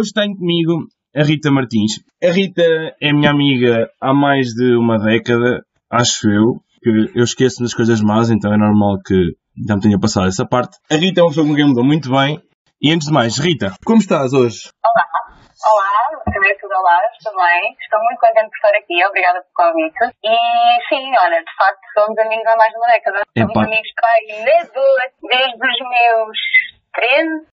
Hoje tenho comigo a Rita Martins. A Rita é minha amiga há mais de uma década, acho eu, que eu esqueço das coisas más, então é normal que já me tenha passado essa parte. A Rita é uma pessoa com quem me dou muito bem. E antes de mais, Rita, como estás hoje? Olá, olá, primeiro tudo olá, também. Estou muito contente por estar aqui, obrigada pelo convite. E sim, olha, de facto somos amigos há mais de uma década. Somos Epá. amigos aí desde, desde os meus 13,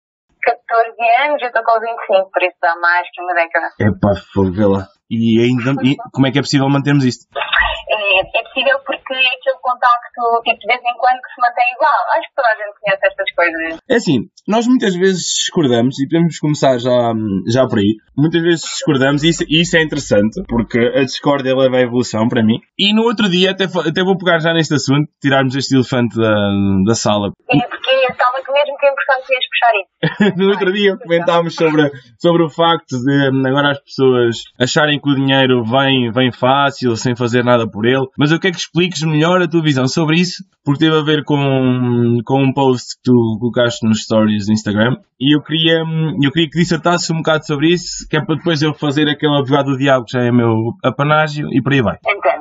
14 anos, eu estou com 25, por isso há mais que uma década. Epá, fogo, vê lá. E ainda, e como é que é possível mantermos isto? É, é possível porque é aquele contacto, tipo, de vez em quando que se mantém igual. Acho que toda a gente conhece estas coisas. É assim, nós muitas vezes discordamos e podemos começar já, já por aí. Muitas vezes discordamos e isso, e isso é interessante, porque a discórdia leva à evolução para mim. E no outro dia, até, até vou pegar já neste assunto, tirarmos este elefante da, da sala. É porque mesmo que é importante ias puxar isso. no outro dia comentámos sobre, sobre o facto de hum, agora as pessoas acharem que o dinheiro vem, vem fácil, sem fazer nada por ele. Mas eu quero que expliques melhor a tua visão sobre isso, porque teve a ver com, com um post que tu colocaste nos stories do Instagram. E eu queria, hum, eu queria que dissertasses um bocado sobre isso, que é para depois eu fazer aquele advogado do diabo que já é meu apanágio e por aí vai. Entendo.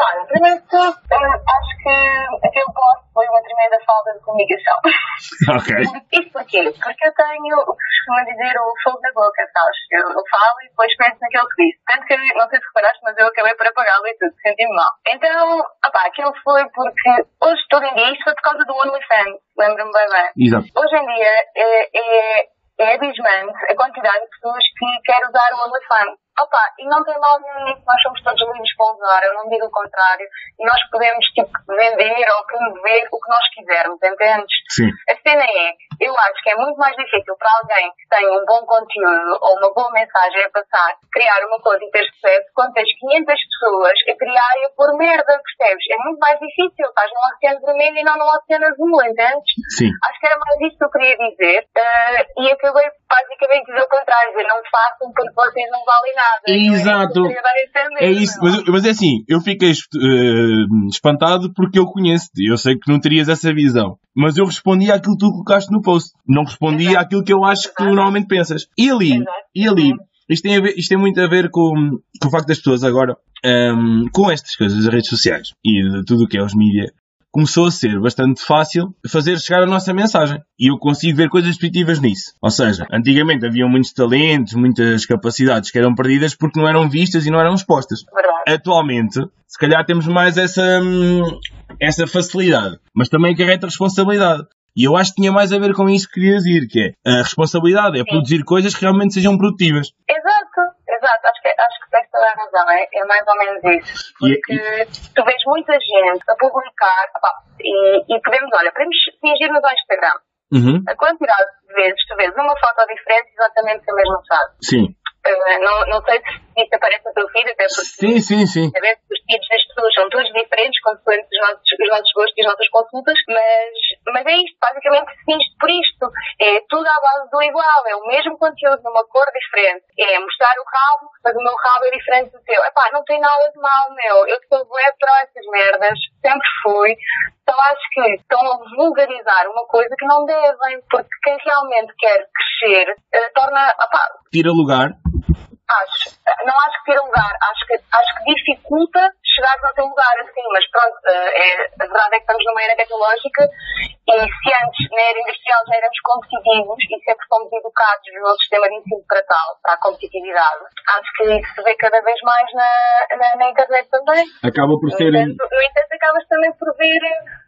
Claro, primeiro de tudo, acho que aquele post foi uma tremenda falta de comunicação. ok. Isto porquê? Porque eu tenho o que se costuma dizer o fogo na boca, sabes? Eu, eu falo e depois penso naquilo que disse. Tanto que, não sei se reparaste, mas eu acabei por apagá-lo e tudo, senti-me mal. Então, opá, aquilo foi porque hoje, todo em dia, isto foi por causa do OnlyFans, lembro-me bem bem. Exato. Hoje em dia é, é, é abismante a quantidade de pessoas que querem usar o OnlyFans. Opa, e não tem mal nenhum nós somos todos livres para usar, eu não digo o contrário. E nós podemos, tipo, vender ou promover o que nós quisermos, entendes? Sim. A cena é, eu acho que é muito mais difícil para alguém que tem um bom conteúdo ou uma boa mensagem a passar, criar uma coisa e ter sucesso, quando tens 500 pessoas a criar e a pôr merda, percebes? É muito mais difícil, estás num oceano vermelho e não num oceano azul, entendes? Sim. Acho que era mais isso que eu queria dizer eh, e acabei basicamente dizer o contrário, dizer não façam porque vocês não valem nada. Exato. Eu queria dar a entender, É isso, não mas, mas é assim, eu fiquei eh, espantado porque eu conheço-te, eu sei que não terias essa visão, mas eu respondi àquilo que tu colocaste no post, não respondi Exato. àquilo que eu acho que tu Exato. normalmente pensas. E ali, Exato. e ali, isto tem, ver- isto tem muito a ver com, com o facto das pessoas agora, ehm, com estas coisas das redes sociais e de tudo o que é os mídias, começou a ser bastante fácil fazer chegar a nossa mensagem. E eu consigo ver coisas positivas nisso. Ou seja, antigamente havia muitos talentos, muitas capacidades que eram perdidas porque não eram vistas e não eram expostas. Atualmente, se calhar temos mais essa, hum, essa facilidade, mas também carrega responsabilidade. E eu acho que tinha mais a ver com isso que queria dizer, que é a responsabilidade é produzir coisas que realmente sejam produtivas. Exato. Acho que, acho que tens toda a razão. É, é mais ou menos isso. E- Porque tu vês muita gente a publicar pá, e, e podemos, olha, podemos fingir-nos ao Instagram. Uhum. A quantidade de vezes tu vês uma foto diferente exatamente com a mesma frase. Sim. Eh, não, não sei se isso aparece no teu feed, até porque Sim, sim, sim. Os feeds das pessoas são todos diferentes, consoante os nossos, os nossos gostos e as nossas consultas, mas, mas é isto, basicamente finge por isto. É tudo à base do igual, é o mesmo conteúdo numa cor diferente. É mostrar o rabo, mas o meu rabo é diferente do teu. Epá, não tem nada de mal, meu. Eu sou bué para essas merdas, sempre fui. Só acho que estão a vulgarizar uma coisa que não devem, porque quem realmente quer crescer eh, torna. Epá, Tira lugar. Acho. Não acho que tira lugar. Acho que, acho que dificulta chegar ao teu lugar, assim. Mas pronto, eh, é, a verdade é que estamos numa era tecnológica e se antes na era industrial já éramos competitivos e sempre fomos educados no sistema de ensino para tal, para a competitividade, acho que isso se vê cada vez mais na, na, na internet também. Acaba por No ser. entanto, no entanto, acabas também por ver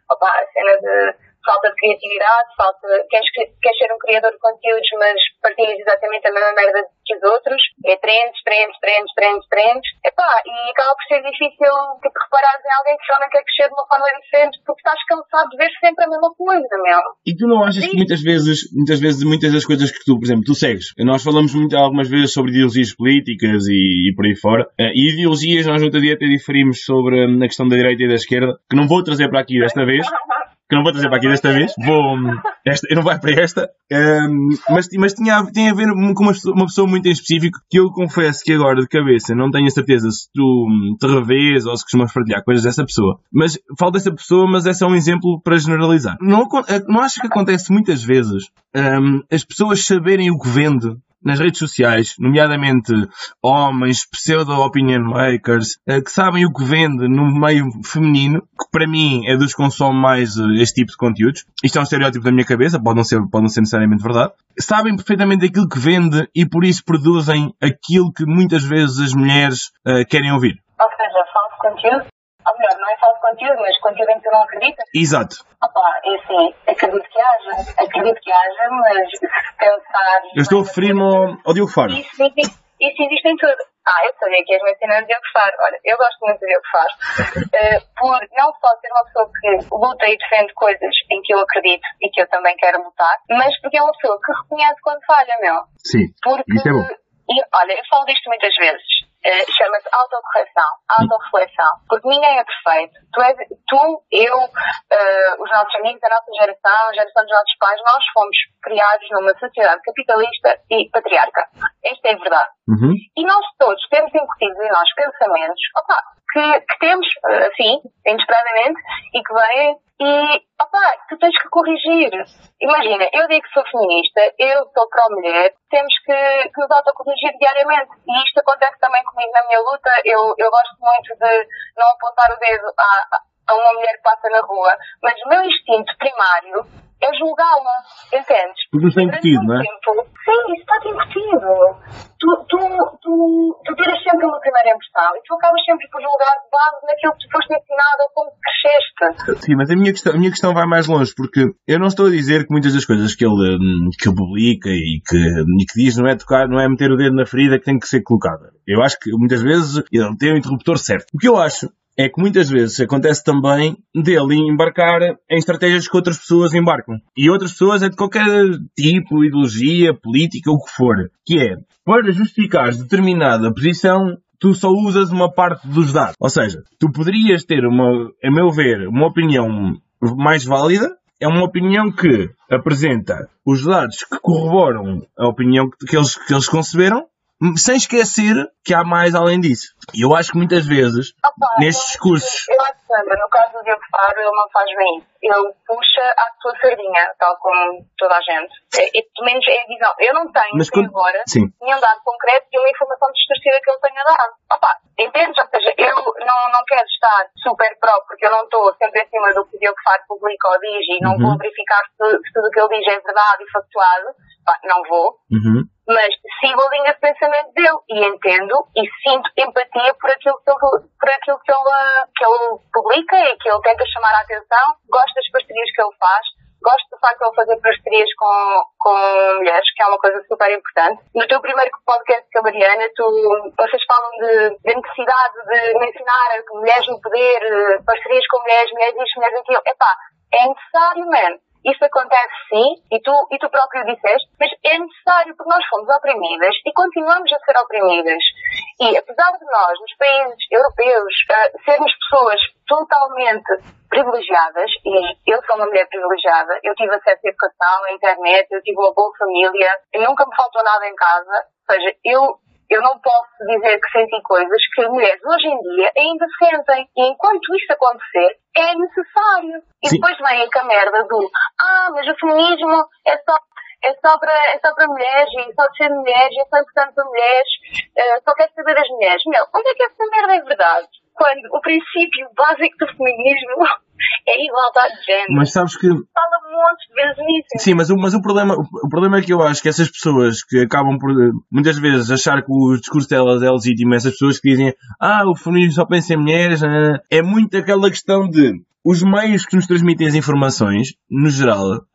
opa, a cena de falta de criatividade, falta, queres, queres ser um criador de conteúdos, mas partilhas exatamente a mesma merda que os outros. É trends, trends, trends, trends, trends. Epá, e acaba por ser difícil tipo, reparares em alguém que realmente quer crescer de uma forma diferente porque estás cansado de ver sempre a mesma coisa, meu. E tu não achas que muitas vezes, muitas vezes, muitas das coisas que tu, por exemplo, tu segues, nós falamos muito, algumas vezes sobre ideologias políticas e, e por aí fora, eh, e ideologias nós no outro dia até diferimos sobre hum, a questão da direita e da esquerda, que não vou trazer para aqui desta vez, que não vou trazer para aqui desta vez, vou, esta, não vai para esta, hum, mas, mas tinha, tem a ver com uma, uma pessoa muito em específico que eu confesso que agora de cabeça não tenho a certeza se tu te revês ou se costumas partilhar coisas dessa pessoa. Mas falo dessa pessoa, mas é só um exemplo para generalizar. Não, não acho que acontece muitas vezes hum, as pessoas saberem o que vende nas redes sociais, nomeadamente homens, pseudo-opinion makers, eh, que sabem o que vende no meio feminino, que para mim é dos que consome mais eh, este tipo de conteúdos. Isto é um estereótipo da minha cabeça, pode não ser, pode não ser necessariamente verdade. Sabem perfeitamente aquilo que vende e por isso produzem aquilo que muitas vezes as mulheres uh, querem ouvir. Ou seja, falso conteúdo ou melhor, não é falso conteúdo, mas conteúdo em que tu não acreditas. Exato. Opa, é assim, acredito que haja, acredito que haja, mas se pensar... Eu estou a referir-me ao, ao Diogo Faro. Isso, isso, isso existe em tudo. Ah, eu sabia que ias mencionar o Diogo Faro. Olha, eu gosto muito do Diogo Faro. Uh, por não só ser uma pessoa que luta e defende coisas em que eu acredito e que eu também quero lutar, mas porque é uma pessoa que reconhece quando falha, meu. Sim, porque, isso é bom. E, olha, eu falo disto muitas vezes. Uh, chama-se autocorreção, autorreflexão, porque ninguém é perfeito. Tu, és, tu eu, uh, os nossos amigos, a nossa geração, a geração dos nossos pais, nós fomos criados numa sociedade capitalista e patriarca. Esta é a verdade. Uhum. E nós todos temos incutidos em nós pensamentos opa, que, que temos, assim, inesperadamente, e que vêm e, opá, tu tens que corrigir. Imagina, eu digo que sou feminista, eu sou pró-mulher, temos que, que nos autocorrigir diariamente. E isto acontece também comigo na minha luta. Eu, eu gosto muito de não apontar o dedo a, a uma mulher que passa na rua, mas o meu instinto primário é julgá-la, entendes? Porque está incutido, não é? Tempo, sim, isso está incutido. Tu, tu, tu, tu tiras sempre uma primeira impressão e tu acabas sempre por julgar base naquilo que tu foste ensinado ou como cresceste. Sim, mas a minha, questão, a minha questão vai mais longe, porque eu não estou a dizer que muitas das coisas que ele, hum, que ele publica e que, e que diz não é tocar, não é meter o dedo na ferida que tem que ser colocada. Eu acho que muitas vezes ele tem o interruptor certo. O que eu acho é que muitas vezes acontece também dele embarcar em estratégias que outras pessoas embarcam. E outras pessoas é de qualquer tipo, ideologia, política, o que for. Que é, para justificar determinada posição, tu só usas uma parte dos dados. Ou seja, tu poderias ter uma, a meu ver, uma opinião mais válida, é uma opinião que apresenta os dados que corroboram a opinião que eles, que eles conceberam, sem esquecer que há mais além disso. E eu acho que muitas vezes, Opa, nestes discursos. Eu acho que, no caso do Diogo Faro, ele não faz bem. Ele puxa a sua sardinha, tal como toda a gente. É, e, pelo menos é a visão. Eu não tenho, Mas, até agora, sim. nenhum dado concreto e uma informação distorcida que ele tenha dado. Opa, entendes? Ou seja, eu não, não quero estar super pró, porque eu não estou sempre em cima do que o Diogo Faro publica ou diz e não uhum. vou verificar se, se, tudo o que ele diz é verdade e factuado. Pá, não vou. Uhum mas sigo a linha de pensamento dele e entendo e sinto empatia por aquilo que ele, por aquilo que ele, que ele publica e que ele tenta chamar a atenção. Gosto das parcerias que ele faz. Gosto do facto de ele fazer parcerias com, com mulheres, que é uma coisa super importante. No teu primeiro podcast com a Mariana, tu, vocês falam de, de necessidade de mencionar mulheres no poder, parcerias com mulheres, mulheres isto, mulheres aquilo. Epá, é necessário, man isso acontece sim, e tu, e tu próprio disseste, mas é necessário porque nós fomos oprimidas e continuamos a ser oprimidas. E apesar de nós, nos países europeus, uh, sermos pessoas totalmente privilegiadas, e eu sou uma mulher privilegiada, eu tive acesso à educação, à internet, eu tive uma boa família, nunca me faltou nada em casa, ou seja, eu eu não posso dizer que senti coisas que mulheres hoje em dia ainda sentem. E enquanto isso acontecer, é necessário. E Sim. depois vem a merda do ah, mas o feminismo é só é só para, é só para mulheres e só de ser mulheres, é só importante para mulheres, uh, só quer saber das mulheres. Meu, onde é que essa merda é verdade? Quando o princípio básico do feminismo é igualdade de género. Mas sabes que. Fala montes de vezes nisso. Sim, mas, o, mas o, problema, o, problema é que eu acho que essas pessoas que acabam por muitas vezes achar que o discurso delas é legítimo, essas pessoas que dizem ah, o feminismo só pensa em mulheres, é muito aquela questão de os meios que nos transmitem as informações, no geral,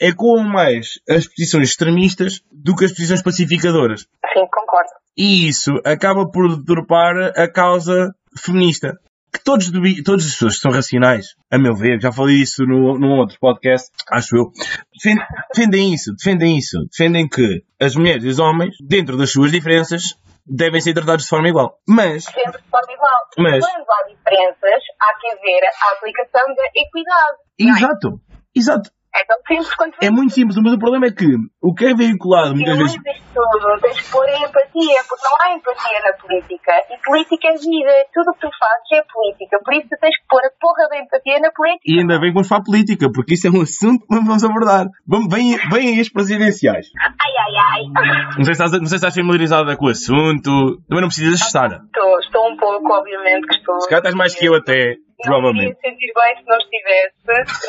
é com mais as posições extremistas do que as posições pacificadoras. Sim, concordo. E isso acaba por deturpar a causa feminista que todos, todas as pessoas que são racionais, a meu ver, já falei isso no, num outro podcast, acho eu, defendem, defendem isso, defendem isso, defendem que as mulheres e os homens, dentro das suas diferenças, devem ser tratados de forma igual. Mas. Sempre de forma igual. Mas. Quando há diferenças, há que haver a aplicação da equidade. Exato. É? Exato. É tão simples quanto É muito simples, mas o problema é que o que é veiculado muitas não vezes. tudo, tens que pôr a empatia, porque não há empatia na política. E política é vida, tudo o que tu fazes é política. Por isso tens que pôr a porra da empatia na política. E ainda bem que vamos falar política, porque isso é um assunto que vamos abordar. Vamos, vem, vem aí as presidenciais. Ai, ai, ai. Não sei, se estás, não sei se estás familiarizada com o assunto. Também não precisas estar. Estou, estou um pouco, obviamente, que estou. Se calhar estás mais que eu até, Não me iria sentir bem se não estivesse.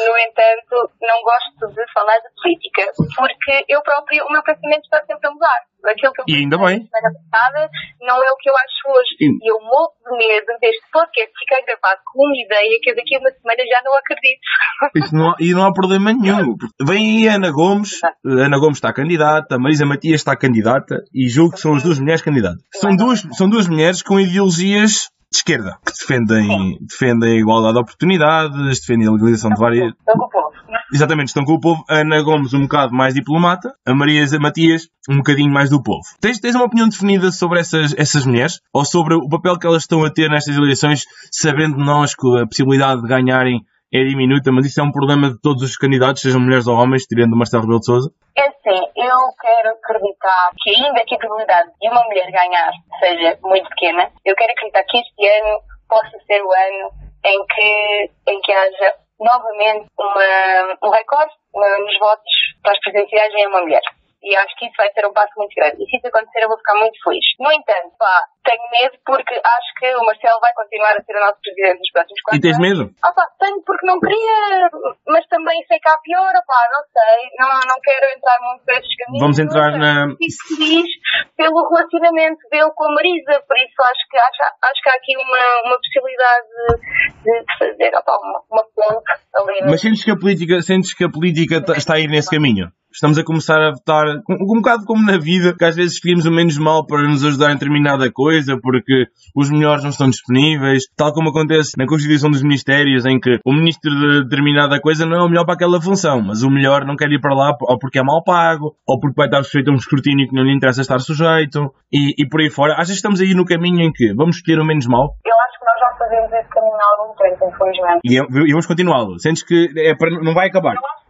No entanto, não gosto de falar de política, porque eu próprio, o meu pensamento está sempre a mudar. Aquilo que eu E ainda bem. pensei na semana passada não é o que eu acho hoje. E- eu morro de medo deste podcast ficar gravado com uma ideia que eu daqui a uma semana já não acredito. Não há- e não há problema nenhum. Vem aí a Ana Gomes. A Ana Gomes está candidata, a Marisa Matias está candidata e julgo que são as duas mulheres candidatas. São duas, são duas mulheres com ideologias de esquerda, que defendem, defendem a igualdade de oportunidades, defendem a legalização de várias, Estou com o povo. Exatamente, estão com o povo. A Ana Gomes um bocado mais diplomata, a Marisa Matias um bocadinho mais do povo. Tens, tens uma opinião definida sobre essas, essas mulheres? Ou sobre o papel que elas estão a ter nestas eleições, sabendo nós que a possibilidade de ganharem é diminuta, mas isso é um problema de todos os candidatos, sejam mulheres ou homens, tirando o Marcelo Rebelo de Sousa? É assim, eu quero acreditar que ainda que a probabilidade de uma mulher ganhar seja muito pequena, eu quero acreditar que este ano possa ser o ano em que, em que haja novamente uma, um recorde nos votos para as presidenciais em uma mulher. E acho que isso vai ser um passo muito grande. E se isso acontecer, eu vou ficar muito feliz. No entanto, pá, tenho medo porque acho que o Marcelo vai continuar a ser o nosso presidente nos próximos quatro E tens anos. medo? Ah pá, tenho porque não queria, mas também sei que há pior, ah pá, não sei, não, não quero entrar muito por esses caminhos. Vamos entrar Não sei, na- Fico feliz pelo relacionamento dele com a Marisa, por isso acho que, acho, acho que há aqui uma, uma possibilidade de, de fazer ah pá, uma, uma ponte ali. Mas sentes que a política, sentes que a política está a ir nesse caminho? Estamos a começar a votar, um, um bocado como na vida, que às vezes escolhemos o menos mal para nos ajudar em determinada coisa, porque os melhores não estão disponíveis, tal como acontece na Constituição dos Ministérios, em que o ministro de determinada coisa não é o melhor para aquela função, mas o melhor não quer ir para lá ou porque é mal pago, ou porque vai estar sujeito a um escrutínio que não lhe interessa estar sujeito, e, e por aí fora. Achas que estamos aí no caminho em que vamos escolher o menos mal Eu acho que nós já fazemos esse caminho há algum tempo, infelizmente. e, e vamos continuá-lo? Sentes que é para, não vai acabar? Eu,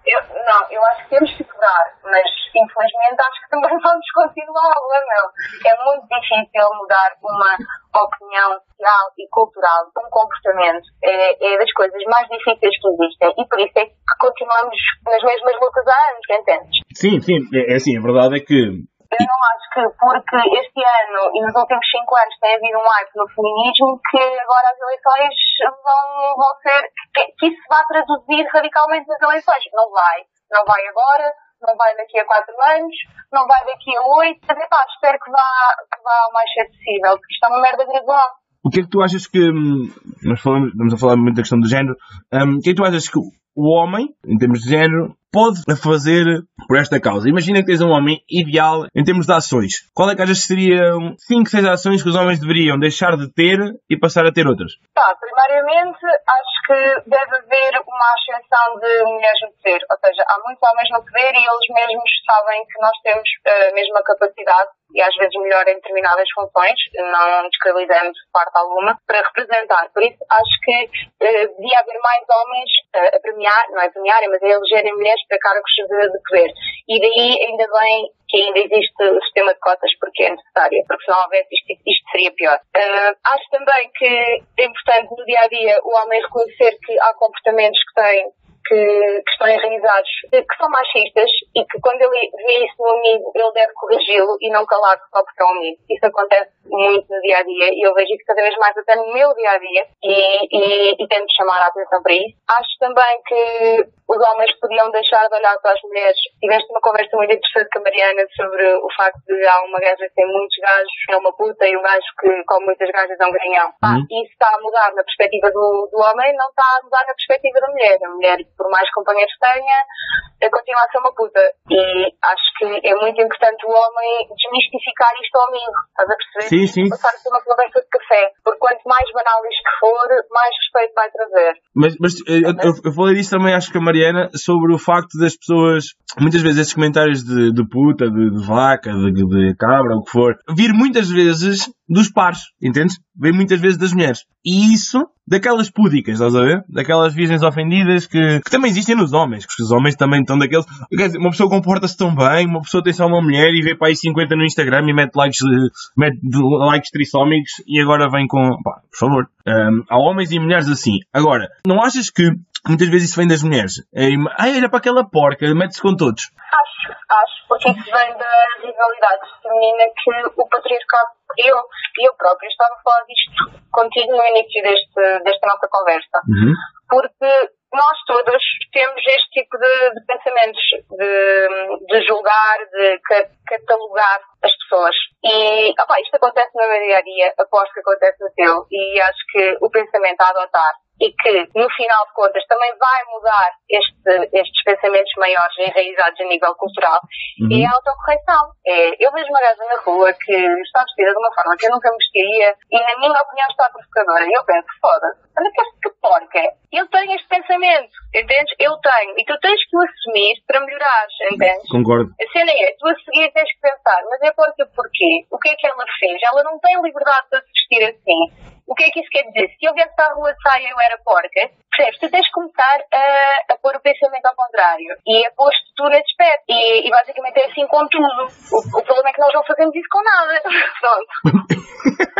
não, eu acho que temos que quebrar, mas infelizmente acho que também vamos continuar, não é? É muito difícil mudar uma opinião social e cultural, um comportamento. É, é das coisas mais difíceis que existem e por isso é que continuamos nas mesmas lutas há anos, entendes? Sim, sim, é, é assim, a verdade é que Eu não acho que porque este ano e nos últimos cinco anos tem havido um hype no feminismo que agora as eleições vão, vão ser. que, que isso vai traduzir radicalmente nas eleições. Não vai. Não vai agora, não vai daqui a quatro anos, não vai daqui a oito. Mas, epá, espero que vá, que vá o mais cedo possível, porque isto é uma merda gradual. O que é que tu achas que. hum, Nós falamos, estamos a falar muito da questão do género. hum, o que é que tu achas que o homem, em termos de género, pode fazer por esta causa? Imagina que tens um homem ideal em termos de ações. Qual é que achas que seriam 5, 6 ações que os homens deveriam deixar de ter e passar a ter outras? Pá, primariamente, acho que deve haver uma ascensão de mulheres no poder. Ou seja, há muitos homens no poder e eles mesmos sabem que nós temos a mesma capacidade e às vezes melhor em determinadas funções, não descredibilizando parte alguma, para representar. Por isso, acho que eh, devia haver mais homens a premiar, não é premiarem, mas a elegerem mulheres para cargos de, de poder. E daí ainda bem que ainda existe o sistema de cotas porque é necessário, porque se não isto, isto seria pior. Ah, acho também que é importante no dia a dia o homem reconhecer que há comportamentos que têm que, que estão enraizados, que são machistas e que quando ele vê isso no amigo, ele deve corrigi-lo e não calar só porque é um amigo. Isso acontece muito no dia a dia e eu vejo isso cada vez mais até no meu dia a dia e, e, e tento chamar a atenção para isso. Acho também que os homens podiam deixar de olhar para as mulheres. Tiveste uma conversa muito interessante com a Mariana sobre o facto de há uma gaja que tem muitos gajos, é uma puta, e um gajo que, com muitas gajas, é um granhão. Uhum. isso está a mudar na perspectiva do, do homem, não está a mudar na perspectiva da mulher. A mulher, por mais companheiros tenha, eh, continua a ser uma puta. E acho que é muito importante o homem desmistificar isto ao amigo. Estás a perceber? Sim, sim. Passar a ser uma conversa de café. Porque quanto mais banal isto for, mais respeito vai trazer. Mas, mas eh, eu, eu, eu falei disso também, acho que a Mariana, sobre o facto das pessoas, muitas vezes esses comentários de, de puta, de, de vaca, de, de cabra, o que for, vir muitas vezes dos pares, entendes? Vem muitas vezes das mulheres. E isso, daquelas púdicas, estás a ver? Daquelas virgens ofendidas que, que também existem nos homens, porque os homens também então daqueles. Quer dizer, uma pessoa comporta-se tão bem, uma pessoa tem só uma mulher e vê para aí 50 no Instagram e mete likes, eh, mete likes trissómicos e agora vem com. Pá, por favor. Um, há homens e mulheres assim. Agora, não achas que muitas vezes isso vem das mulheres? É, ah, era para aquela porca, mete-se com todos. Acho, acho, porque isso vem da rivalidade feminina que o patriarcado eu, eu próprio estava a falar disto contigo no início deste, desta nossa conversa. Uhum. Porque nós todos temos este tipo de, de pensamentos, de, de, julgar, de catalogar as pessoas. E opa, isto acontece no meu dia a dia, aposto que acontece no teu, e acho que o pensamento a adotar e que, no final de contas, também vai mudar este, estes pensamentos maiores enraizados a nível cultural, uhum. é a autocorreção. É, eu vejo uma gaja na rua que está vestida de uma forma que eu nunca me vestiria e, na minha opinião, está provocadora. E eu penso, foda-se, olha que, que porca. Eu tenho este pensamento, entendes? Eu tenho. E tu tens que o assumir para melhorar, entendes? Concordo. A cena é, tu a seguir tens que pensar, mas é porca porquê? O que é que ela fez? Ela não tem liberdade se vestir assim. O que é que isso quer dizer? Se eu viesse para a rua de saia eu era porca, percebes? Tu tens que começar a, a pôr o pensamento ao contrário e a pôr tu nesse aspecto. E, e, basicamente é assim com tudo. O, o, problema é que nós não fazemos isso com nada. Pronto.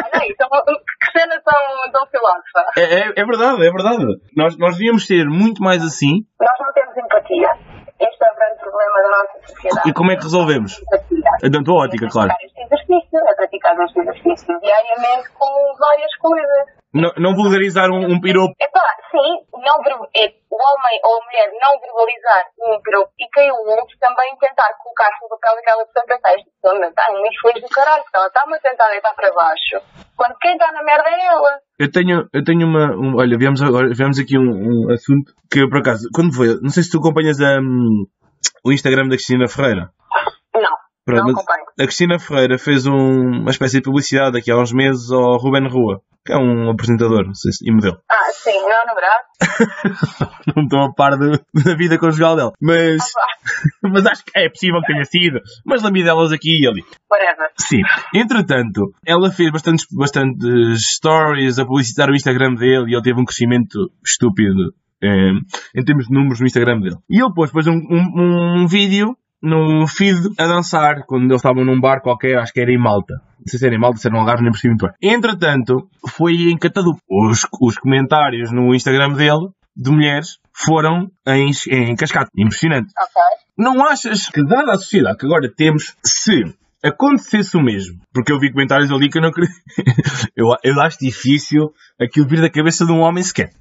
Olha aí, então, que cena tão, tão filósofa. É, é, é, verdade, é verdade. Nós, nós devíamos ser muito mais assim. Nós não temos empatia. Este é o grande problema da nossa sociedade. E como é que resolvemos? É da tua ótica, claro. Praticar este exercício diariamente com várias coisas. Não, não vulgarizar um, um piropo. Epá, sim, não, é, o homem ou a mulher não verbalizar um piropo e quem o outro também tentar colocar-se no papel daquela pessoa pensar, esta pessoa está um infeliz do caralho, ela está-me a tentar deitar para baixo. Quando quem está na merda é ela. Eu tenho, eu tenho uma. Um, olha, viemos, agora, viemos aqui um, um, assunto que, por acaso, quando foi? Não sei se tu acompanhas um, o Instagram da Cristina Ferreira. Não. Pronto, não. A Cristina Ferreira fez um, uma espécie de publicidade aqui há uns meses ao Ruben Rua que é um apresentador e modelo. Ah, sim, meu namorado. não estou a par de, da vida conjugal dela. Mas, ah, mas acho que é possível que tenha sido. Mas delas aqui e ali. Whatever. Sim. Entretanto, ela fez bastantes, bastantes stories a publicitar o Instagram dele e ele teve um crescimento estúpido eh, em termos de números no Instagram dele. E ele pôs depois um, um, um vídeo no feed a dançar, quando eles estavam num bar qualquer, acho que era em Malta. Não sei se era em Malta, se era um Algarve, nem percebi muito bem. Entretanto, foi em Catadupa. Os, os comentários no Instagram dele, de mulheres, foram em, em cascata. Impressionante. Ok. Não achas que, dada a sociedade que agora temos, se acontecesse o mesmo, porque eu vi comentários ali que eu não queria. eu, eu acho difícil aquilo vir da cabeça de um homem sequer.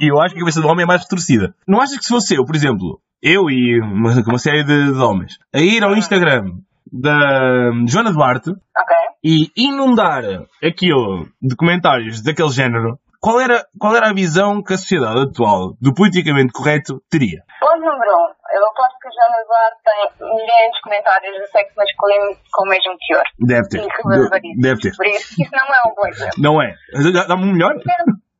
E eu acho que a cabeça do homem é mais retorcida. Não achas que se fosse eu, por exemplo, eu e uma, uma série de, de, homens, a ir ao Instagram da Joana Duarte okay. e inundar aquilo de comentários daquele género, qual era, qual era a visão que a sociedade atual do politicamente correto teria? Ponto número um. Eu aposto que a Joana Duarte tem milhares de comentários de sexo masculino com o mesmo teor. Deve ter. De, deve ter. Por isso, isso não é um bom exemplo. Não é. Dá-me um melhor.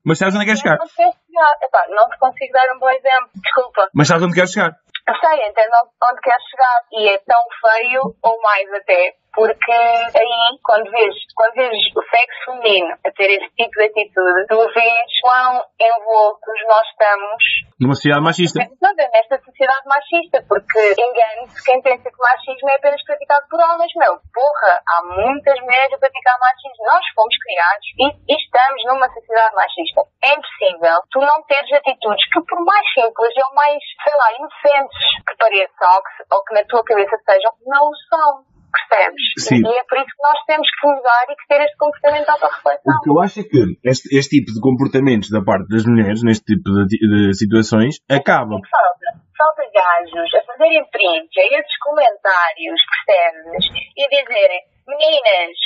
Mas sabes onde queres chegar? Não, chegar. Epá, não te consigo dar um bom exemplo, desculpa. Mas sabes onde queres chegar? Eu sei, entendo onde queres chegar. E é tão feio, ou mais até, porque aí, quando vês, quando vês o sexo feminino a ter esse tipo de atitude, tu vês quão envoltos nós estamos numa sociedade machista. Nesta sociedade machista, porque engane-se quem pensa que o machismo é apenas praticado por homens. Meu, porra, há muitas mulheres a praticar machismo. Nós fomos criados e, e estamos numa sociedade machista. É impossível tu não teres atitudes que, por mais simples ou mais, sei lá, inocentes que pareçam ou que, ou que na tua cabeça sejam, não o são percebes? Sim. E é por isso que nós temos que mudar e que ter este comportamento de autorreflexão. O que eu acho é que este, este tipo de comportamentos da parte das mulheres, neste tipo de, de situações, acabam. Falta, falta gajos a fazerem print a esses comentários, percebes? E a dizerem, meninas,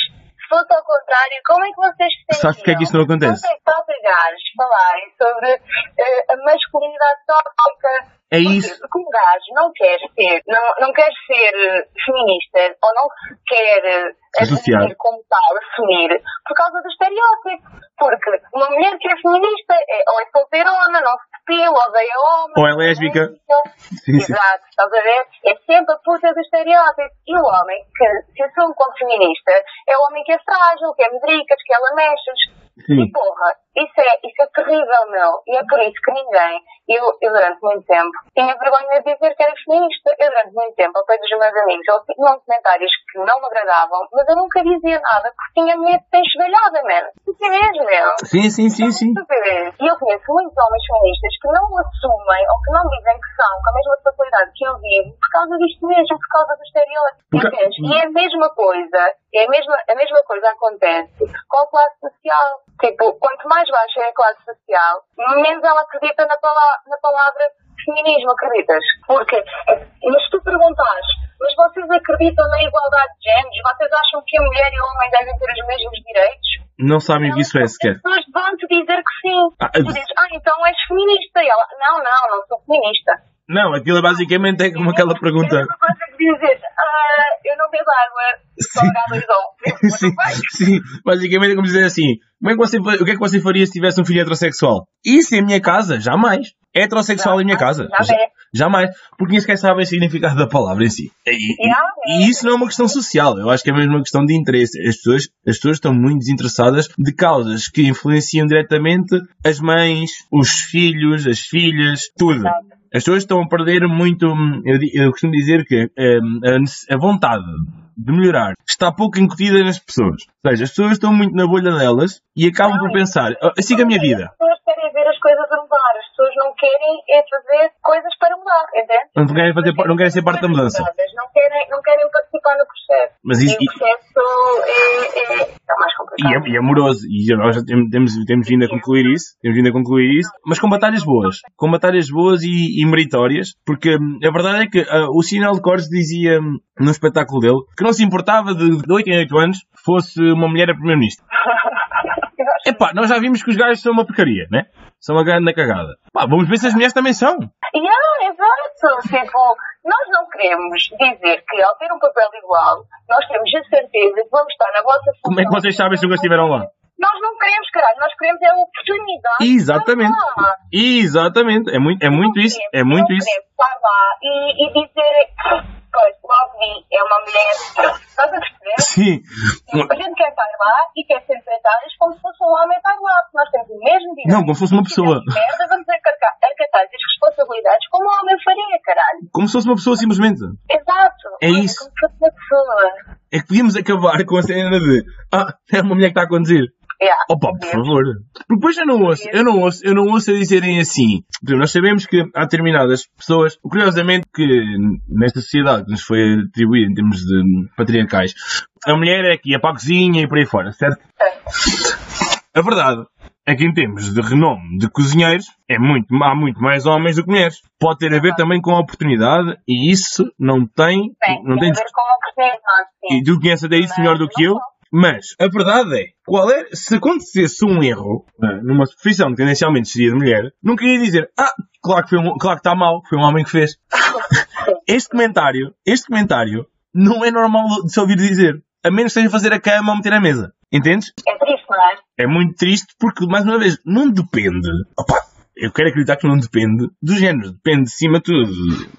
fosse ao contrário, como é que vocês se? Sabes porque é que isso não acontece? Falta gajos falarem sobre uh, a masculinidade tóxica é isso. Porque um gajo não quer ser, não, não quer ser feminista ou não quer assumir como tal, assumir, por causa do estereótipo. Porque uma mulher que é feminista é, ou é solteirona, não se depila, odeia homens. Ou é lésbica. Exato, estás a ver? É sempre a puta do estereótipo. E o homem que se assume como feminista é o homem que é frágil, que é medricas, que é lamechas. Sim. E porra, isso é, isso é terrível, meu. E é por isso que ninguém, eu, eu durante muito tempo, tinha vergonha de dizer que era feminista. Eu durante muito tempo, ao pé dos meus amigos, eu tinha comentários que não me agradavam, mas eu nunca dizia nada porque tinha medo de ser esvelhada, man. Estupidez, meu. Sim, sim, sim, sim. Estupidez. E eu conheço muitos homens feministas que não assumem ou que não dizem que são com a mesma facilidade que eu digo por causa disto mesmo, por causa do estereótipo. Porque-? E é a mesma coisa, é a mesma, a mesma coisa acontece com a classe social. Tipo, quanto mais baixa é a classe social, menos ela acredita na, pala- na palavra feminismo, acreditas? Porque, mas se tu perguntares, mas vocês acreditam na igualdade de géneros? Vocês acham que a mulher e o homem devem ter os mesmos direitos? Não sabem o que isso é sequer. As pessoas vão-te dizer que sim. Ah, Tu dizes, ah, então és feminista. E ela, não, não, não sou feminista. Não, aquilo basicamente é como aquela pergunta. Eu não consigo dizer, ah, eu não bebo água, só Sim. H2O. sim, sim, basicamente é como dizer assim: como é que você, o que é que você faria se tivesse um filho heterossexual? Isso em minha casa? Jamais. Heterossexual em minha casa? Já é. Jamais. Porque nem sequer sabem o significado da palavra em si. E, e- e isso não é uma questão social, eu acho que é mesmo uma questão de interesse. As pessoas, as pessoas estão muito desinteressadas de causas que influenciam diretamente as mães, os filhos, as filhas, tudo. As pessoas estão a perder muito. hum, Eu, eu costumo dizer que hum, a, a vontade de melhorar está pouco incutida nas pessoas. Ou seja, as pessoas estão muito na bolha delas e acabam por pensar: "Oh, siga a minha vida. As pessoas querem ver as coisas a mudar. As pessoas não querem é fazer coisas para mudar, entende? Não querem, fazer, não querem ser parte da mudança. Não querem, não querem participar no processo. Mas E isso, o processo é, é, é mais E complicado. é, e é amoroso. E nós já temos, temos, temos vindo a concluir isso. Temos vindo a concluir isso. Mas com batalhas boas. Com batalhas boas e, e meritórias. Porque hum, a verdade é que ah, o Sinal de Cortes dizia hum, no espetáculo dele que não se importava de, de 8 em 8 anos fosse uma mulher a primeiro-ministro. Epá, nós já vimos que os gajos são uma porcaria, né? São uma grande cagada. Pá, vamos ver se as mulheres também são. Yeah, exato. Tipo, nós não queremos dizer que ao ter um papel igual, nós temos a certeza que vamos estar na vossa Como é que vocês sabem se nunca estiveram lá? Nós não queremos, caralho. Nós queremos é a oportunidade. de Exatamente. estar lá. Exatamente. É muito, é muito isso. É muito não isso. queremos estar lá e, e dizer, pois, vi, é uma mulher. Estás a perceber? Sim. A gente quer estar lá e quer ser tratadas como se fosse um homem estar lá. porque Nós temos o mesmo direito. Não, como se fosse uma pessoa. Merda, vamos acarcar, acatar as responsabilidades como um homem faria, caralho. Como se fosse uma pessoa simplesmente. Exato. É isso. Como se fosse uma pessoa. É que podíamos acabar com a cena de Ah, é uma mulher que está a conduzir. Yeah. Opa, por favor. Porque depois eu não ouço, eu não ouço, eu não ouço a dizerem assim. Nós sabemos que há determinadas pessoas, curiosamente que nesta sociedade que nos foi atribuída em termos de patriarcais, a mulher é que ia para a cozinha e por aí fora, certo? A verdade é que em termos de renome de cozinheiros, é muito, há muito mais homens do que mulheres. Pode ter a ver também com a oportunidade e isso não tem, Tem, não tem tem a ver com a oportunidade. sim. e tu conheces até isso melhor do que eu. Mas a verdade é, qual é, se acontecesse um erro né, numa profissão que tendencialmente seria de mulher, nunca ia dizer, ah, claro que, foi um, claro que está mal, foi um homem que fez. Este comentário, este comentário, não é normal de se ouvir dizer. A menos que seja fazer a cama ou meter a mesa. Entendes? É triste, não é? É muito triste porque, mais uma vez, não depende. Opa, eu quero acreditar que não depende do género. Depende, acima de tudo,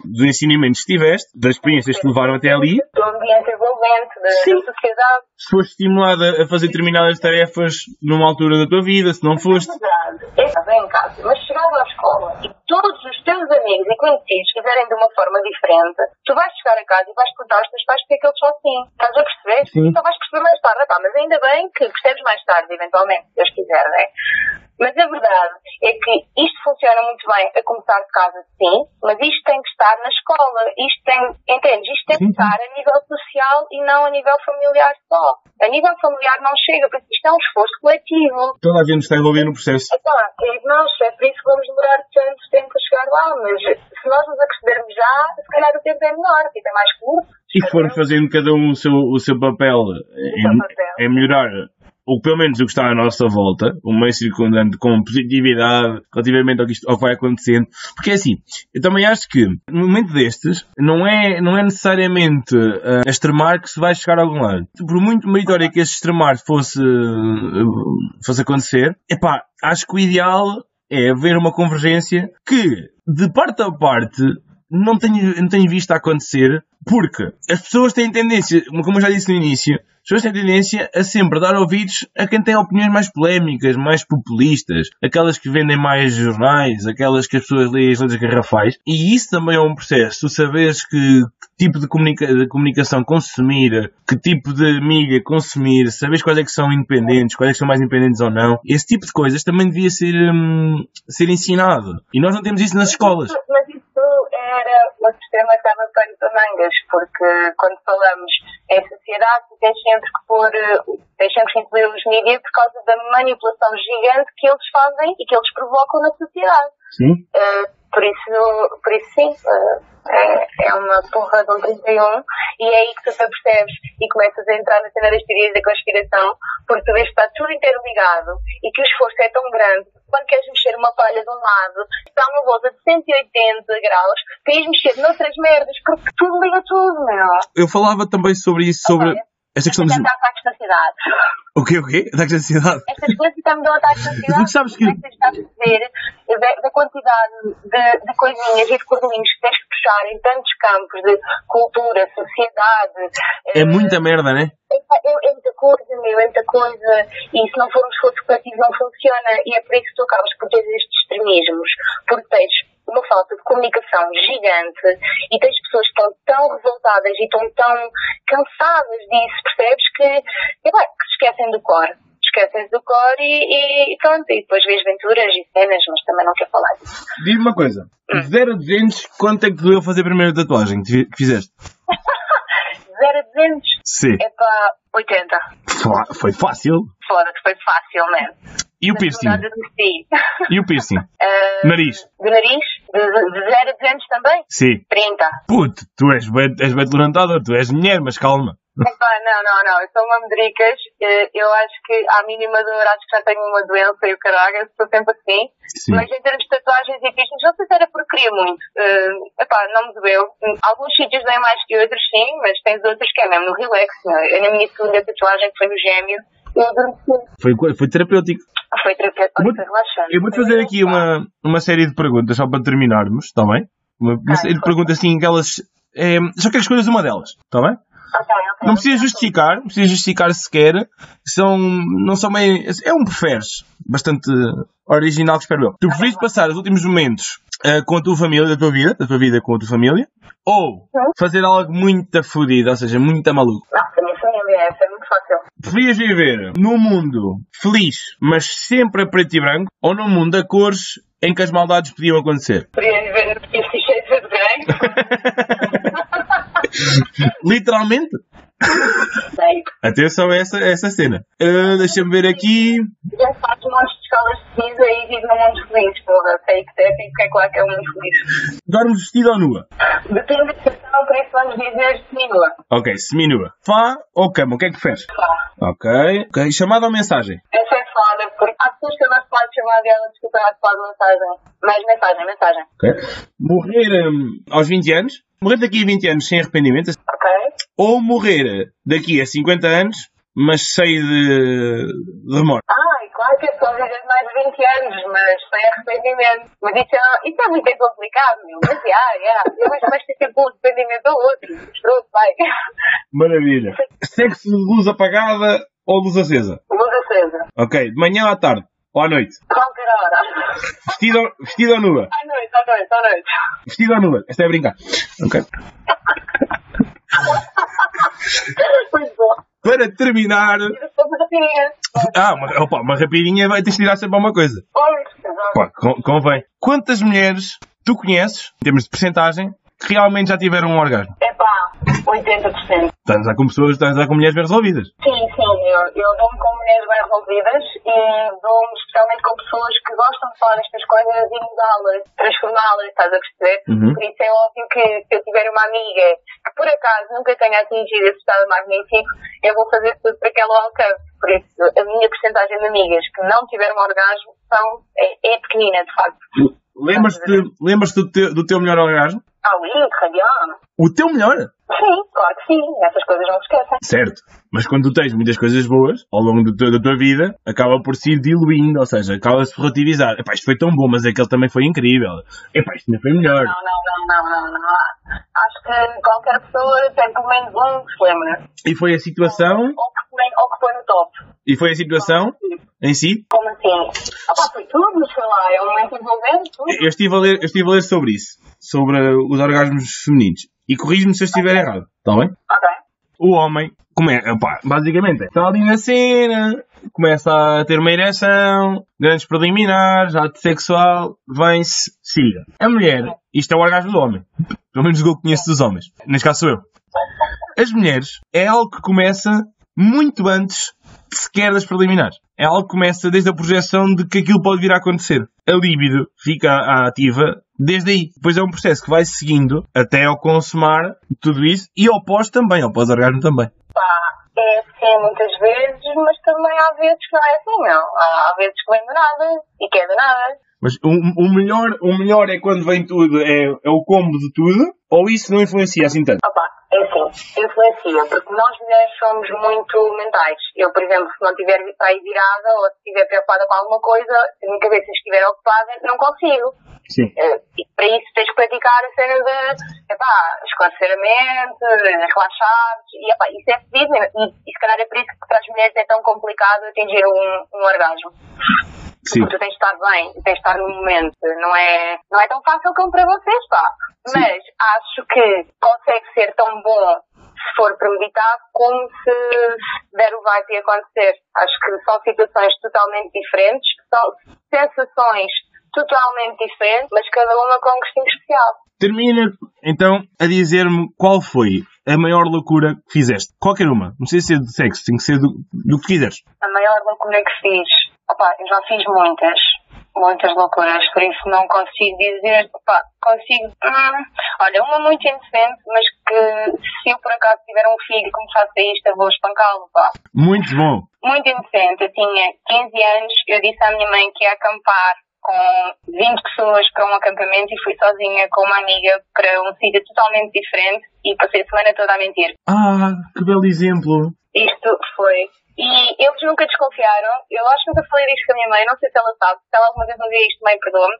do ensinamento que tiveste, das experiências que te levaram até ali, Do ambiente envolvente, da, da sociedade. se foste estimulada a fazer determinadas tarefas numa altura da tua vida, se não foste. verdade. Estás em casa, mas chegares à escola e todos os teus amigos e conhecidos fizerem de uma forma diferente, tu vais chegar a casa e vais contar aos teus pais porque é que eles são assim. Estás a perceber? Sim. Só vais perceber mais tarde. Mas ainda bem que percebes mais tarde, eventualmente, se Deus quiser, não é? Mas a verdade é que isto funciona muito bem a começar de casa, sim, mas isto tem que estar na escola. Isto tem, entendes? Isto tem que estar a nível social e não a nível familiar só. A nível familiar não chega, porque isto é um esforço coletivo. Toda a gente está envolvida no processo. Epá, é nós, é por isso que vamos demorar tanto tempo a chegar lá, mas se nós nos apercebermos já, se calhar o tempo é menor, tipo, é mais curto. E formos fazendo cada um o seu, o seu papel papel. em melhorar, ou pelo menos o que está à nossa volta, o meio circundante com positividade relativamente ao que, isto, ao que vai acontecendo. Porque é assim, eu também acho que no momento destes, não é, não é necessariamente uh, a extremar que se vai chegar a algum lado. Por muito meritório que esse extremar fosse, uh, fosse acontecer, epá, acho que o ideal é haver uma convergência que, de parte a parte, não tenho, não tenho visto acontecer, porque as pessoas têm tendência, como eu já disse no início, pessoas têm tendência a sempre dar ouvidos a quem tem opiniões mais polémicas, mais populistas, aquelas que vendem mais jornais, aquelas que as pessoas leem as letras garrafais. E isso também é um processo. Tu sabes que, que tipo de, comunica de, comunicação consumir, que tipo de mídia consumir, sabes quais é que são independentes, quais é que são mais independentes ou não. Esse tipo de coisas também devia ser, hum, ser ensinado. E nós não temos isso nas escolas. Mas era o sistema que estava pano para mangas, porque quando falamos em sociedade, tens sempre que pôr, tens sempre que incluir os mídias por causa da manipulação gigante que eles fazem e que eles provocam na sociedade. Sim. Uh, por isso, por isso sim, uh, é, é uma porra de um 31 e é aí que tu te apercebes e começas a entrar na cena das teorias da conspiração, porque tu vês que está tudo interligado e que o esforço é tão grande. Quando queres mexer uma palha de um lado, está uma volta de 180 graus, queres mexer noutras merdas, porque tudo liga tudo, meu. Eu falava também sobre isso, sobre Ok. Esta questão dos... está ataques da cidade. O quê, o quê? Ataques da cidade? Estas coisas também dão ataques da cidade. Mas sabes que- Como é que tens de perceber da, da quantidade de, de coisinhas e de cordelinhos que tens de puxar em tantos campos de cultura, sociedade. É eh, muita merda, né? É, é, é muita coisa, meu, é muita coisa. E se não for um esforço coletivo, não funciona. E é por isso que tu acabas por ter estes extremismos. Porque tens uma falta de comunicação gigante e tens pessoas que estão tão revoltadas e estão tão cansadas disso, percebes? Que, que se esquecem do cor. Esquecem do cor e, e pronto. E depois vês venturas e cenas, mas também não quero falar disso. Diz-me uma coisa. Hum. De 0 a 200, quanto é que doeu fazer a primeira tatuagem que fi- que fizeste? 0 a 200 Sim. é para 80. Fa- Foi fácil. Foda-se, foi fácil, man. E o piercing? E o piercing? Ah, Nariz? De nariz? De, de 0 a 200 também? Sim. 30. Puto, tu és bem, és bem tu és mulher, mas calma. Epá, não, não, não. Eu sou uma medricas. Eh, Eu acho que à mínima dor acho que já tenho uma doença e o caralho. Eu sou sempre assim. Sim. Mas em termos de tatuagens e piercings, não sei se era porque queria muito. Eh, epá, não me doeu. Alguns sítios doem mais que outros, sim, mas tens outros que é mesmo no relax. Não é? Eu, na minha segunda tatuagem, que foi no gêmeo, eu adormeci. Foi, foi terapêutico. Foi terapêutico, foi relaxante. Eu vou-te fazer aqui uma, uma série de perguntas, só para terminarmos, está bem? Uma, uma Ah, série de perguntas assim, aquelas. É, só quero escolhas uma delas, está bem? Ok, ok. Não precisa justificar, não precisa justificar sequer. São, não são bem. É um preferes. Bastante original, espero eu. Tu preferes passar os últimos momentos ah, com a tua família, da tua vida, da tua vida com a tua família, ou fazer algo muito fodido, ou seja, muito maluco. Não, família, essa é muito fácil. Preferias viver num mundo feliz, mas sempre a preto e branco, ou num mundo a cores em que as maldades podiam acontecer? Podia viver no petit cheio de grande. Literalmente? Sei. Atenção a essa, essa cena. Ah, Deixa-me ver aqui. Já faço um monte de escolas de cinza e vivo num mundo feliz, porra. Sei que deve e que é claro que é um mundo feliz. Dormes vestido ou nua? Depende da situação, por isso vamos dizer seminua. Ok, seminua. Fá ou cama? O que é que preferes? Pá. Ok. ok. Chamada ou mensagem? Essa é foda, porque há pessoas que eu não pode chamar dela, desculpa, não se pode mensagem. Mas mensagem, mensagem. Ok. Morrer hum, aos 20 anos? Morrer daqui a 20 anos sem arrependimento? Ok? Ou morrer daqui a 50 anos, mas cheio de, de remorso? Ai, claro que é só viver mais de 20 anos, mas sem arrependimento. Mas isso é, isso é muito complicado, meu. Mas, já, já. Eu acho que vais ter sempre um arrependimento ou outro. Pronto, vai. Maravilha. De luz apagada ou luz acesa? Luz acesa. Ok. De manhã à tarde? Ou à noite? Qualquer hora. Vestido, ou nua? À noite, à noite, à noite. Vestido ou nua? Esta é a brincar. Ok. Muito bom. Para terminar... Ah, uma, opa, uma rapidinha vai ter de tirar sempre uma coisa. Pá, con- convém. Quantas mulheres tu conheces, em termos de percentagem, que realmente já tiveram um orgasmo? Epá, 80%. Estás a com pessoas, estás a com mulheres bem resolvidas. Sim, sim, eu, eu dou-me com mulheres bem resolvidas e dou-me especialmente com pessoas que gostam de falar destas coisas e mudá-las, transformá-las, estás a perceber? Uhum. Por isso é óbvio que se eu tiver uma amiga que por acaso nunca tenha atingido esse estado magnífico, eu vou fazer tudo para que ela o alcance. Por isso, a minha porcentagem de amigas que não tiveram orgasmo são, é, é pequenina, de facto. Lembras-te lembras do, teu, do teu melhor orgasmo? Ah oui, très bien. o teu melhor. Sim, claro que sim. Essas coisas não se esquecem. Certo. Mas quando tu tens muitas coisas boas ao longo do da tua vida, acaba por se ir diluindo, ou seja, acaba-se por relativizar. Epá, isto foi tão bom, mas aquele também foi incrível. Epá, isto ainda foi melhor. Não, não, não, não, não, não. Acho que qualquer pessoa tem pelo menos um que se lembra. E foi a situação, Ou que, foi- ou que foi no top. e foi a situação em si. Como assim? Ah pá, foi tudo, sei lá, é um momento envolvente, tudo. Eu estive a ler, eu estive a ler sobre isso, sobre os orgasmos femininos. E corrijo-me se eu estiver errado, está bem? Ok. o homem começa, opá, basicamente, está ali na cena, começa a ter uma ereção, grandes preliminares, ato sexual, vem-se, siga. A mulher, isto é o orgasmo do homem, pelo menos o que eu conheço dos homens, neste caso sou eu. As mulheres é algo que começa muito antes sequer das preliminares. É algo que começa desde a projeção de que aquilo pode vir a acontecer. A libido fica ativa desde aí. Depois é um processo que vai seguindo até ao consumar tudo isso e ao pós também, ao pós-orgasmo também. Pá, é assim muitas vezes, mas também há vezes que não é assim, não. Há vezes que vem do nada e que é do nada. Mas o, o melhor, o melhor é quando vem tudo, é, é o combo de tudo, ou isso não influencia assim tanto? Opa, é assim, influencia, porque nós mulheres somos muito mentais. Eu, por exemplo, se não estiver aí virada ou se estiver preocupada com alguma coisa, se a minha cabeça estiver ocupada, não consigo. Sim. Eh, E para isso tens que praticar a cena de epá, esclarecer a mente, relaxar, e epá, isso é mesmo. E, e se calhar é por isso que para as mulheres é tão complicado atingir um, um orgasmo. Sim. Porque tu tens de estar bem, tens de estar no momento. Não é, não é tão fácil como para vocês, pá. Sim. Mas acho que consegue ser tão bom se for premeditado como se der o vai e acontecer. Acho que são situações totalmente diferentes, são sensações totalmente diferentes, mas cada uma com um gostinho especial. Termina, então, a dizer-me qual foi a maior loucura que fizeste. Qualquer uma. Não precisa ser de sexo, tem que ser do, do que quiseres. A maior loucura que fiz, opá, eu já fiz muitas, muitas loucuras, por isso não consigo dizer, opá, consigo, hum, olha, uma muito inocente, mas que se eu por acaso tiver um filho que me faça isto, eu vou espancá-lo, pá. Muito bom. Muito inocente, eu tinha 15 anos, eu disse à minha mãe que ia acampar com 20 pessoas para um acampamento e fui sozinha com uma amiga para um sítio totalmente diferente e passei a semana toda a mentir. Ah, que belo exemplo. Isto foi. E eles nunca desconfiaram. Eu acho que nunca falei disto com a minha mãe. Não sei se ela sabe. Se ela alguma vez me vê isto, mãe, perdoa-me.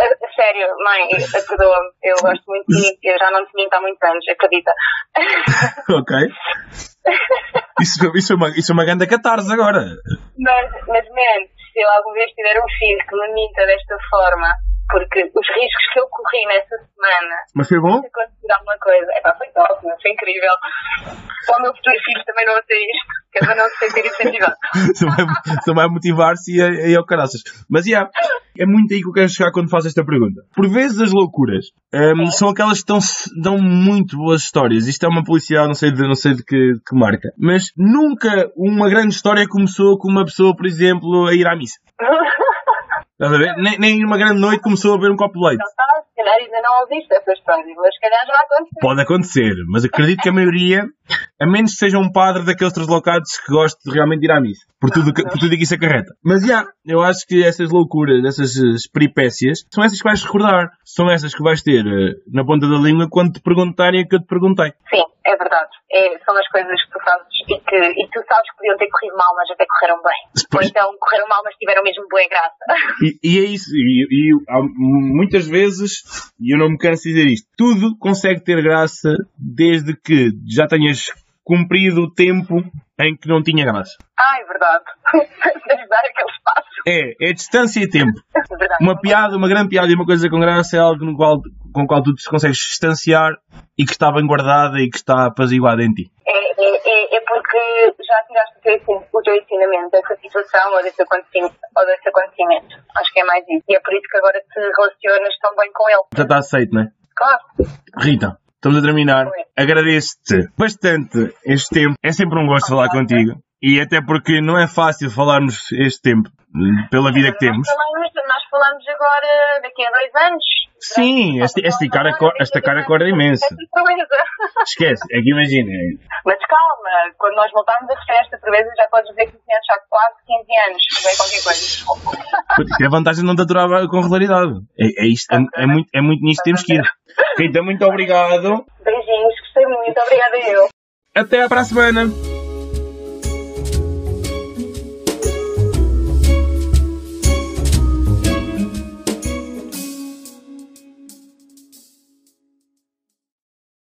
Sério, mãe, perdoa-me. Eu gosto muito de ti. Eu já não te minto há muitos anos, acredita. Ok. Isso, isso, foi uma, isso é uma grande catarse agora. mas, mas, man, se eu alguma vez tiver um filho que me minta desta forma, porque os riscos que eu corri nessa semana Mas foi bom? se acontecer alguma coisa. É pá, foi top, foi incrível. Para o meu futuro filho também não ouça isto, que é para não se sentir incentivado. Só vai, motivar-se e, é- e ao caraças. Mas, yeah, é muito aí que eu quero chegar quando faço esta pergunta. Por vezes as loucuras hum, são aquelas que dão, dão muito boas histórias. Isto é uma publicidade, não sei de, não sei de que, de que marca. Mas nunca uma grande história começou com uma pessoa, por exemplo, a ir à missa. Estás a ver? Nem, nem uma grande noite começou a beber um copo de leite. Calhar ainda não ouviste essa história, mas se calhar já aconteceu. Pode acontecer, mas acredito que a maioria, a menos que seja um padre daqueles translocados que goste de realmente ir à missa, por tudo, que- por tudo que isso acarreta. Mas já, eu acho que essas loucuras, essas eh, peripécias, são essas que vais recordar. São essas que vais ter eh, na ponta da língua quando te perguntarem o que eu te perguntei. Sim, é verdade. É, são as coisas que tu fazes e que, e tu sabes que podiam ter corrido mal, mas até correram bem. Ou então correram mal, mas tiveram mesmo boa graça. E, e é isso. E, e há muitas vezes, e eu não me canso de dizer isto, tudo consegue ter graça desde que já tenhas cumprido o tempo em que não tinha graça. Ah, é verdade. Dar aquele espaço. É, é distância e tempo. É. Uma piada, uma grande piada e uma coisa com graça é algo no qual, com o qual tu te consegues distanciar e que está bem guardada e que está apaziguada em ti. É, é, é, é porque já tiraste o teu, o teu ensinamento dessa situação ou desse, acontecimento, ou desse acontecimento. Acho que é mais isso. E é por isso que agora te relacionas tão bem com ele. Já está aceito, não é? Claro. Rita, estamos a terminar. Agradeço-te bastante este tempo. É sempre um gosto falar contigo. E até porque não é fácil falarmos este tempo, pela vida que temos. Falamos, agora daqui a dois anos. Sim, este- esticar a cor- esticar a corda é imenso. Esquece, é que imagina. Mas calma, quando nós voltarmos da festa, por vezes já podes dizer que tinhas já quase 15 anos, bem qualquer coisa. Isto é a vantagem de não te aturar com regularidade. É, é isto, é, é muito, é muito nisto que temos que ir. Rita, muito obrigado. Beijinhos, gostei muito. Obrigada eu. Até para a semana.